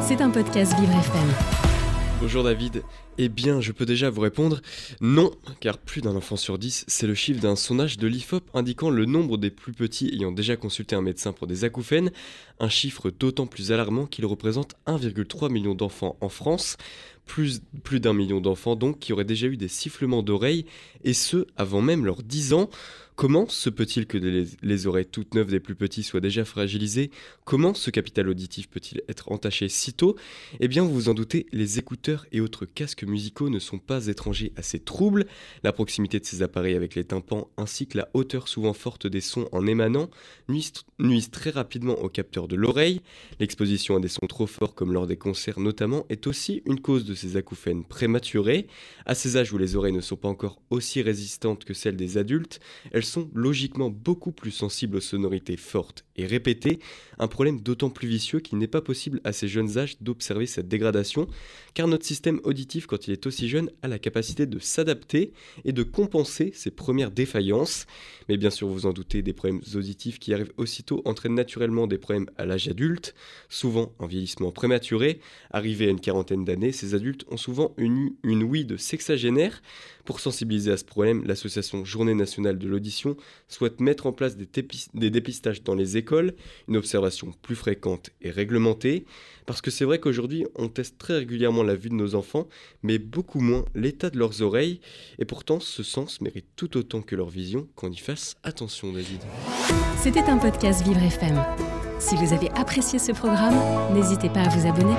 C'est un podcast Vivre FM. Bonjour David. Eh bien, je peux déjà vous répondre non, car plus d'un enfant sur dix, c'est le chiffre d'un sondage de l'IFOP indiquant le nombre des plus petits ayant déjà consulté un médecin pour des acouphènes, un chiffre d'autant plus alarmant qu'il représente 1,3 million d'enfants en France, plus, d'un million d'enfants donc qui auraient déjà eu des sifflements d'oreilles, et ce, avant même leurs 10 ans. Comment se peut-il que les, oreilles toutes neuves des plus petits soient déjà fragilisées? Comment ce capital auditif peut-il être entaché si tôt? Eh bien, vous vous en doutez, les écouteurs et autres casques musicaux ne sont pas étrangers à ces troubles. La proximité de ces appareils avec les tympans ainsi que la hauteur souvent forte des sons en émanant nuisent, nuisent très rapidement au capteur de l'oreille. L'exposition à des sons trop forts comme lors des concerts notamment est aussi une cause de ces acouphènes prématurés. À ces âges où les oreilles ne sont pas encore aussi résistantes que celles des adultes, elles sont logiquement beaucoup plus sensibles aux sonorités fortes et répétées, un problème d'autant plus vicieux qu'il n'est pas possible à ces jeunes âges d'observer cette dégradation, car notre système auditif, quand il est aussi jeune, a la capacité de s'adapter et de compenser ces premières défaillances. Mais bien sûr, vous en doutez, des problèmes auditifs qui arrivent aussitôt entraînent naturellement des problèmes à l'âge adulte, souvent un vieillissement prématuré. Arrivés à une quarantaine d'années, ces ont souvent une, une ouïe de sexagénaire. Pour sensibiliser à ce problème, l'association Journée nationale de l'audition souhaite mettre en place des, des, dépistages dans les écoles, une observation plus fréquente et réglementée, parce que c'est vrai qu'aujourd'hui on teste très régulièrement la vue de nos enfants, mais beaucoup moins l'état de leurs oreilles, et pourtant ce sens mérite tout autant que leur vision qu'on y fasse attention David. C'était un podcast Vivre FM. Si vous avez apprécié ce programme, n'hésitez pas à vous abonner.